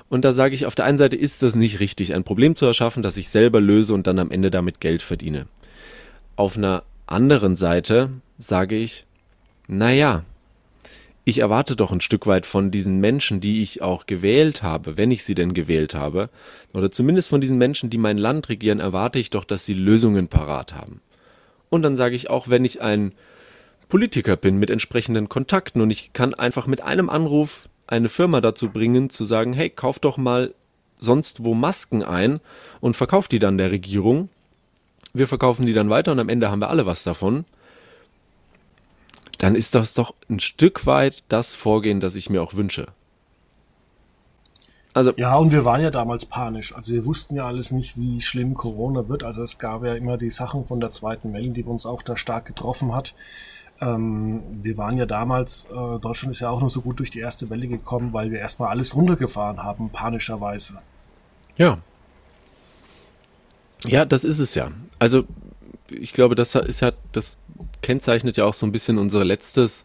Und da sage ich, auf der einen Seite ist das nicht richtig, ein Problem zu erschaffen, das ich selber löse und dann am Ende damit Geld verdiene. Auf einer anderen Seite sage ich, naja, ich erwarte doch ein Stück weit von diesen Menschen, die ich auch gewählt habe, wenn ich sie denn gewählt habe, oder zumindest von diesen Menschen, die mein Land regieren, erwarte ich doch, dass sie Lösungen parat haben. Und dann sage ich auch, wenn ich ein Politiker bin mit entsprechenden Kontakten und ich kann einfach mit einem Anruf eine Firma dazu bringen, zu sagen, hey, kauf doch mal sonst wo Masken ein und verkauf die dann der Regierung. Wir verkaufen die dann weiter und am Ende haben wir alle was davon. Dann ist das doch ein Stück weit das Vorgehen, das ich mir auch wünsche. Also ja, und wir waren ja damals panisch. Also wir wussten ja alles nicht, wie schlimm Corona wird. Also es gab ja immer die Sachen von der zweiten Welle, die uns auch da stark getroffen hat. Ähm, wir waren ja damals, äh, Deutschland ist ja auch nur so gut durch die erste Welle gekommen, weil wir erstmal alles runtergefahren haben, panischerweise. Ja. Ja, das ist es ja. Also, ich glaube, das ist ja, das kennzeichnet ja auch so ein bisschen unser letztes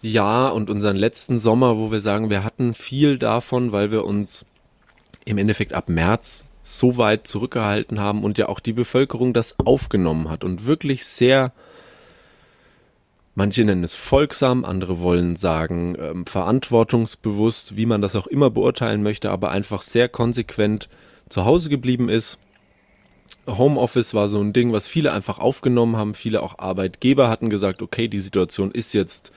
Jahr und unseren letzten Sommer, wo wir sagen, wir hatten viel davon, weil wir uns im Endeffekt ab März so weit zurückgehalten haben und ja auch die Bevölkerung das aufgenommen hat und wirklich sehr Manche nennen es folgsam, andere wollen sagen ähm, verantwortungsbewusst, wie man das auch immer beurteilen möchte, aber einfach sehr konsequent zu Hause geblieben ist. Homeoffice war so ein Ding, was viele einfach aufgenommen haben. Viele auch Arbeitgeber hatten gesagt, okay, die Situation ist jetzt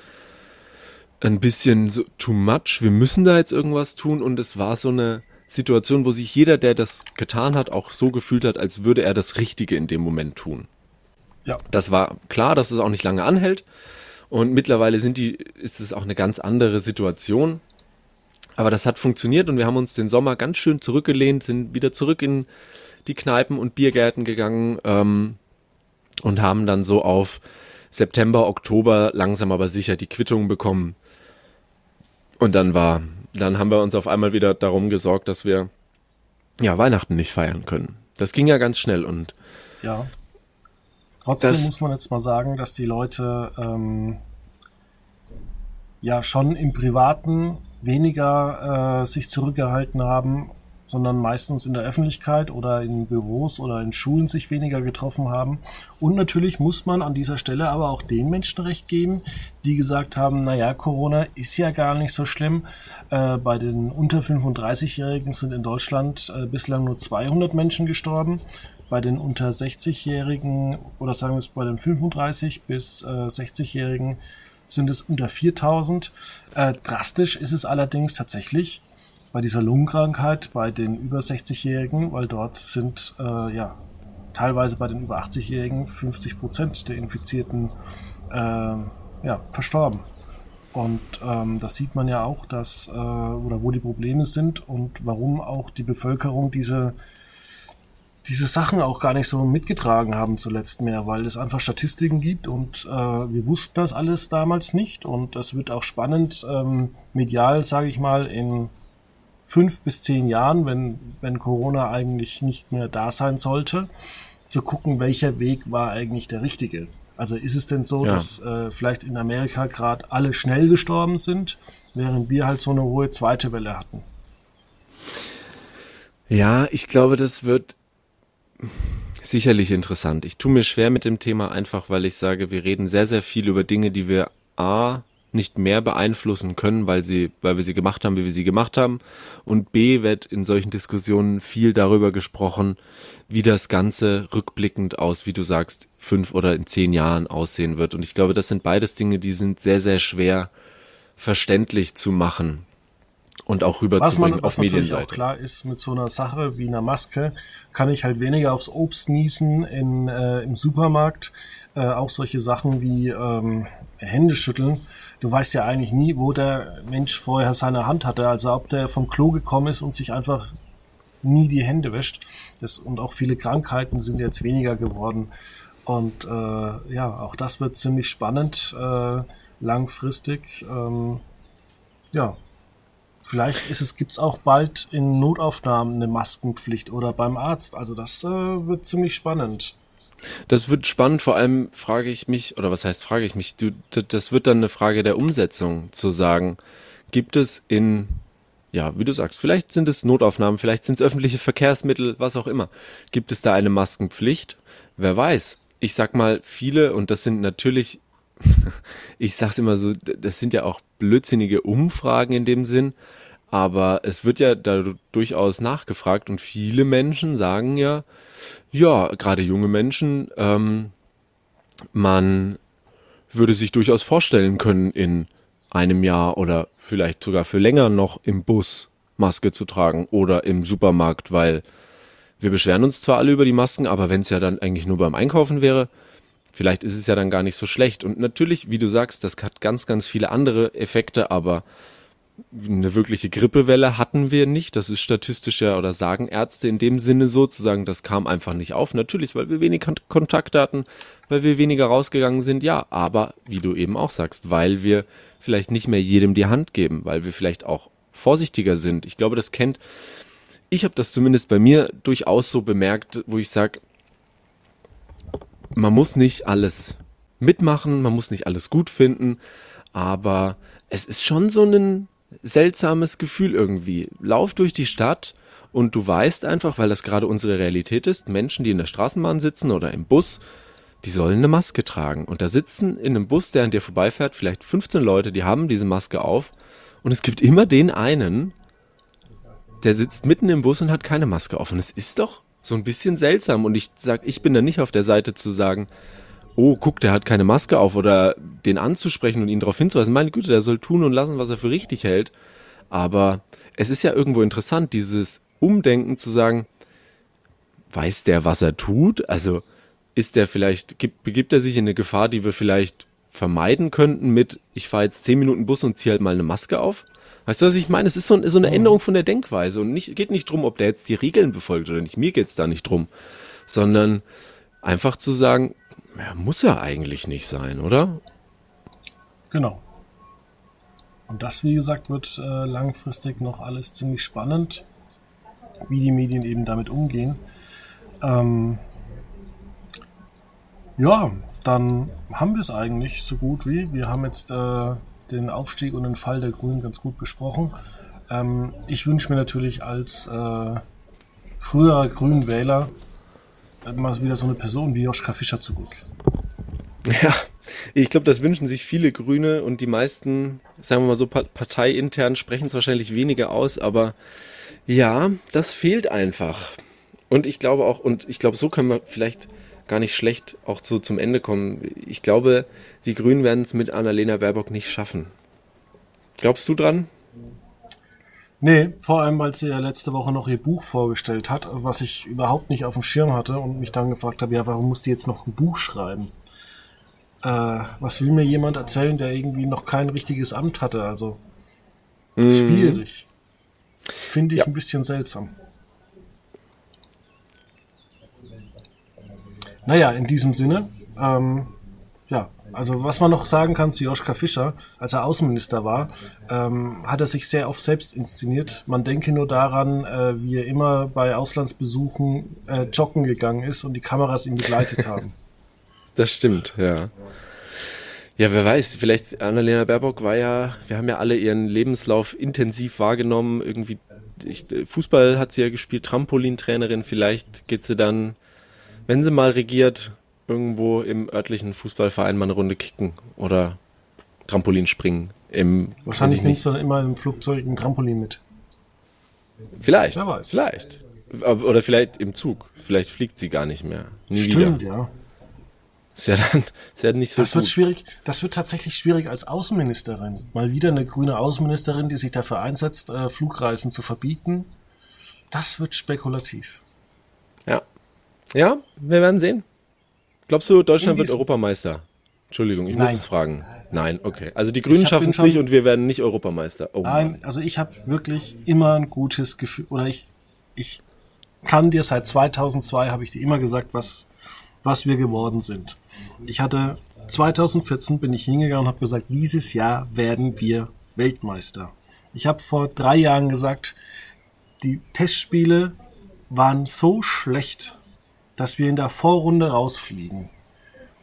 ein bisschen too much, wir müssen da jetzt irgendwas tun und es war so eine Situation, wo sich jeder, der das getan hat, auch so gefühlt hat, als würde er das Richtige in dem Moment tun. Ja. Das war klar, dass es auch nicht lange anhält. Und mittlerweile sind die, ist es auch eine ganz andere Situation. Aber das hat funktioniert und wir haben uns den Sommer ganz schön zurückgelehnt, sind wieder zurück in die Kneipen und Biergärten gegangen ähm, und haben dann so auf September, Oktober langsam aber sicher die Quittung bekommen. Und dann war, dann haben wir uns auf einmal wieder darum gesorgt, dass wir ja Weihnachten nicht feiern können. Das ging ja ganz schnell und ja. Trotzdem muss man jetzt mal sagen, dass die Leute ähm, ja schon im Privaten weniger äh, sich zurückgehalten haben sondern meistens in der Öffentlichkeit oder in Büros oder in Schulen sich weniger getroffen haben. Und natürlich muss man an dieser Stelle aber auch den Menschen recht geben, die gesagt haben, naja, Corona ist ja gar nicht so schlimm. Äh, bei den unter 35-Jährigen sind in Deutschland äh, bislang nur 200 Menschen gestorben. Bei den unter 60-Jährigen oder sagen wir es bei den 35 bis äh, 60-Jährigen sind es unter 4000. Äh, drastisch ist es allerdings tatsächlich bei dieser Lungenkrankheit bei den über 60-Jährigen, weil dort sind äh, ja teilweise bei den über 80-Jährigen 50 Prozent der Infizierten äh, ja, verstorben. Und ähm, das sieht man ja auch, dass äh, oder wo die Probleme sind und warum auch die Bevölkerung diese diese Sachen auch gar nicht so mitgetragen haben zuletzt mehr, weil es einfach Statistiken gibt und äh, wir wussten das alles damals nicht und es wird auch spannend ähm, medial, sage ich mal, in fünf bis zehn Jahren, wenn, wenn Corona eigentlich nicht mehr da sein sollte, zu gucken, welcher Weg war eigentlich der richtige. Also ist es denn so, ja. dass äh, vielleicht in Amerika gerade alle schnell gestorben sind, während wir halt so eine hohe zweite Welle hatten? Ja, ich glaube, das wird sicherlich interessant. Ich tue mir schwer mit dem Thema einfach, weil ich sage, wir reden sehr, sehr viel über Dinge, die wir A nicht mehr beeinflussen können, weil sie, weil wir sie gemacht haben, wie wir sie gemacht haben. Und B wird in solchen Diskussionen viel darüber gesprochen, wie das Ganze rückblickend aus, wie du sagst, fünf oder in zehn Jahren aussehen wird. Und ich glaube, das sind beides Dinge, die sind sehr, sehr schwer verständlich zu machen und auch rüberzubringen was man, auf Medienseite. auch klar ist, mit so einer Sache wie einer Maske kann ich halt weniger aufs Obst niesen in, äh, im Supermarkt. Äh, auch solche Sachen wie ähm, Hände schütteln du weißt ja eigentlich nie, wo der Mensch vorher seine Hand hatte. Also ob der vom Klo gekommen ist und sich einfach nie die Hände wäscht. Das, und auch viele Krankheiten sind jetzt weniger geworden. Und äh, ja, auch das wird ziemlich spannend äh, langfristig. Ähm, ja, vielleicht ist es gibt's auch bald in Notaufnahmen eine Maskenpflicht oder beim Arzt. Also das äh, wird ziemlich spannend. Das wird spannend, vor allem frage ich mich, oder was heißt frage ich mich, du, das wird dann eine Frage der Umsetzung, zu sagen, gibt es in, ja, wie du sagst, vielleicht sind es Notaufnahmen, vielleicht sind es öffentliche Verkehrsmittel, was auch immer. Gibt es da eine Maskenpflicht? Wer weiß. Ich sag mal, viele, und das sind natürlich, ich sag's immer so, das sind ja auch blödsinnige Umfragen in dem Sinn, aber es wird ja da durchaus nachgefragt und viele Menschen sagen ja, ja, gerade junge Menschen, ähm, man würde sich durchaus vorstellen können, in einem Jahr oder vielleicht sogar für länger noch im Bus Maske zu tragen oder im Supermarkt, weil wir beschweren uns zwar alle über die Masken, aber wenn es ja dann eigentlich nur beim Einkaufen wäre, vielleicht ist es ja dann gar nicht so schlecht. Und natürlich, wie du sagst, das hat ganz, ganz viele andere Effekte, aber eine wirkliche Grippewelle hatten wir nicht. Das ist statistisch ja oder sagen Ärzte in dem Sinne sozusagen, das kam einfach nicht auf. Natürlich, weil wir wenig Kontakte hatten, weil wir weniger rausgegangen sind, ja. Aber wie du eben auch sagst, weil wir vielleicht nicht mehr jedem die Hand geben, weil wir vielleicht auch vorsichtiger sind. Ich glaube, das kennt, ich habe das zumindest bei mir durchaus so bemerkt, wo ich sage, man muss nicht alles mitmachen, man muss nicht alles gut finden, aber es ist schon so ein seltsames Gefühl irgendwie. Lauf durch die Stadt und du weißt einfach, weil das gerade unsere Realität ist, Menschen, die in der Straßenbahn sitzen oder im Bus, die sollen eine Maske tragen. Und da sitzen in einem Bus, der an dir vorbeifährt, vielleicht 15 Leute, die haben diese Maske auf. Und es gibt immer den einen, der sitzt mitten im Bus und hat keine Maske auf. Und es ist doch so ein bisschen seltsam. Und ich sag, ich bin da nicht auf der Seite zu sagen, oh, guck, der hat keine Maske auf oder den anzusprechen und ihn darauf hinzuweisen, meine Güte, der soll tun und lassen, was er für richtig hält. Aber es ist ja irgendwo interessant, dieses Umdenken zu sagen, weiß der, was er tut? Also ist der vielleicht, gibt, begibt er sich in eine Gefahr, die wir vielleicht vermeiden könnten mit, ich fahre jetzt zehn Minuten Bus und ziehe halt mal eine Maske auf? Weißt du, was ich meine? Es ist so, so eine Änderung von der Denkweise und nicht, geht nicht drum, ob der jetzt die Regeln befolgt oder nicht. Mir geht's da nicht drum, sondern einfach zu sagen, ja, muss ja eigentlich nicht sein, oder? Genau. Und das, wie gesagt, wird äh, langfristig noch alles ziemlich spannend, wie die Medien eben damit umgehen. Ähm, ja, dann haben wir es eigentlich so gut wie. Wir haben jetzt äh, den Aufstieg und den Fall der Grünen ganz gut besprochen. Ähm, ich wünsche mir natürlich als äh, früherer Grünwähler äh, mal wieder so eine Person wie Joschka Fischer zurück. Ja, ich glaube, das wünschen sich viele Grüne und die meisten, sagen wir mal so, parteiintern sprechen es wahrscheinlich weniger aus, aber ja, das fehlt einfach. Und ich glaube auch, und ich glaube, so können wir vielleicht gar nicht schlecht auch so zum Ende kommen. Ich glaube, die Grünen werden es mit Annalena Baerbock nicht schaffen. Glaubst du dran? Nee, vor allem, weil sie ja letzte Woche noch ihr Buch vorgestellt hat, was ich überhaupt nicht auf dem Schirm hatte und mich dann gefragt habe, ja, warum muss die jetzt noch ein Buch schreiben? Äh, was will mir jemand erzählen, der irgendwie noch kein richtiges Amt hatte? Also mm. schwierig. Finde ich ja. ein bisschen seltsam. Naja, in diesem Sinne, ähm, ja, also was man noch sagen kann zu Joschka Fischer, als er Außenminister war, ähm, hat er sich sehr oft selbst inszeniert. Man denke nur daran, äh, wie er immer bei Auslandsbesuchen äh, joggen gegangen ist und die Kameras ihn begleitet haben. Das stimmt, ja. Ja, wer weiß, vielleicht Annalena Baerbock war ja, wir haben ja alle ihren Lebenslauf intensiv wahrgenommen, irgendwie ich, Fußball hat sie ja gespielt, Trampolintrainerin, vielleicht geht sie dann, wenn sie mal regiert, irgendwo im örtlichen Fußballverein mal eine Runde kicken oder Trampolin springen. Im, Wahrscheinlich nimmt sie immer im Flugzeug ein Trampolin mit. Vielleicht, Wer weiß. vielleicht. Oder vielleicht im Zug. Vielleicht fliegt sie gar nicht mehr. Nie Stimmt, wieder. ja. Ist ja dann ist ja nicht so Das gut. wird schwierig. Das wird tatsächlich schwierig als Außenministerin. Mal wieder eine grüne Außenministerin, die sich dafür einsetzt, äh, Flugreisen zu verbieten. Das wird spekulativ. Ja. Ja, wir werden sehen. Glaubst du, Deutschland wird Europameister? Entschuldigung, ich Nein. muss es fragen. Nein, okay. Also die Grünen schaffen es nicht und wir werden nicht Europameister. Oh Nein, Mann. also ich habe wirklich immer ein gutes Gefühl, oder ich, ich kann dir seit 2002, habe ich dir immer gesagt, was, was wir geworden sind. Ich hatte 2014 bin ich hingegangen und habe gesagt, dieses Jahr werden wir Weltmeister. Ich habe vor drei Jahren gesagt, die Testspiele waren so schlecht, dass wir in der Vorrunde rausfliegen.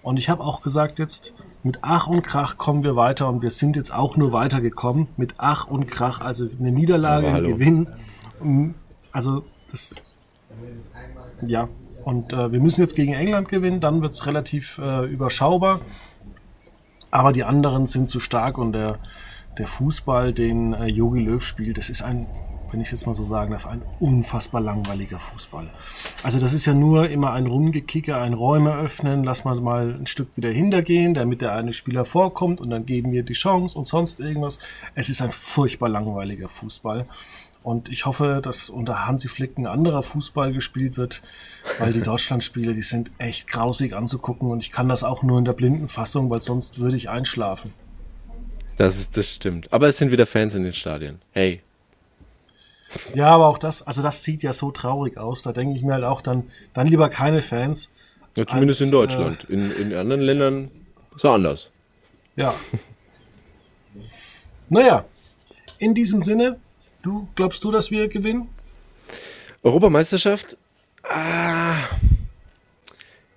Und ich habe auch gesagt, jetzt mit Ach und Krach kommen wir weiter und wir sind jetzt auch nur weitergekommen mit Ach und Krach, also eine Niederlage, ein Gewinn. Also das, ja, und äh, wir müssen jetzt gegen England gewinnen, dann wird es relativ äh, überschaubar. Aber die anderen sind zu stark und der, der Fußball, den äh, Jogi Löw spielt, das ist ein, wenn ich es jetzt mal so sagen darf, ein unfassbar langweiliger Fußball. Also das ist ja nur immer ein Rumgekicke, ein Räume öffnen, lass mal mal ein Stück wieder hintergehen, damit der eine Spieler vorkommt und dann geben wir die Chance und sonst irgendwas. Es ist ein furchtbar langweiliger Fußball. Und ich hoffe, dass unter Hansi Flick ein anderer Fußball gespielt wird, weil die Deutschlandspiele, die sind echt grausig anzugucken und ich kann das auch nur in der blinden Fassung, weil sonst würde ich einschlafen. Das ist, das stimmt. Aber es sind wieder Fans in den Stadien. Hey. Ja, aber auch das, also das sieht ja so traurig aus. Da denke ich mir halt auch dann, dann lieber keine Fans. Ja, zumindest als, in Deutschland. Äh, in, in anderen Ländern ist es anders. Ja. naja, in diesem Sinne, Du, glaubst du, dass wir gewinnen? Europameisterschaft? Ah,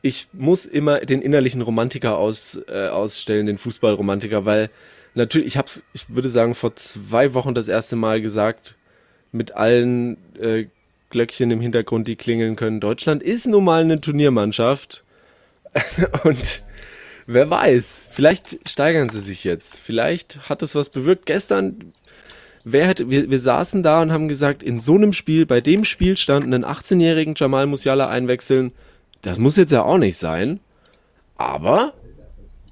ich muss immer den innerlichen Romantiker aus, äh, ausstellen, den Fußballromantiker, weil natürlich, ich hab's, ich würde sagen, vor zwei Wochen das erste Mal gesagt, mit allen äh, Glöckchen im Hintergrund, die klingeln können. Deutschland ist nun mal eine Turniermannschaft. Und wer weiß, vielleicht steigern sie sich jetzt. Vielleicht hat es was bewirkt. Gestern wer hätte, wir, wir saßen da und haben gesagt, in so einem Spiel, bei dem Spielstand einen 18-jährigen Jamal Musiala einwechseln, das muss jetzt ja auch nicht sein. Aber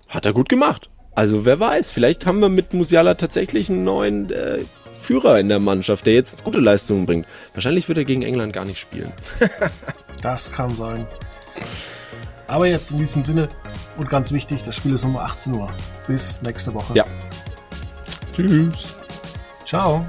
hat er gut gemacht. Also wer weiß, vielleicht haben wir mit Musiala tatsächlich einen neuen äh, Führer in der Mannschaft, der jetzt gute Leistungen bringt. Wahrscheinlich wird er gegen England gar nicht spielen. das kann sein. Aber jetzt in diesem Sinne und ganz wichtig, das Spiel ist um 18 Uhr. Bis nächste Woche. Ja. Tschüss. Ciao.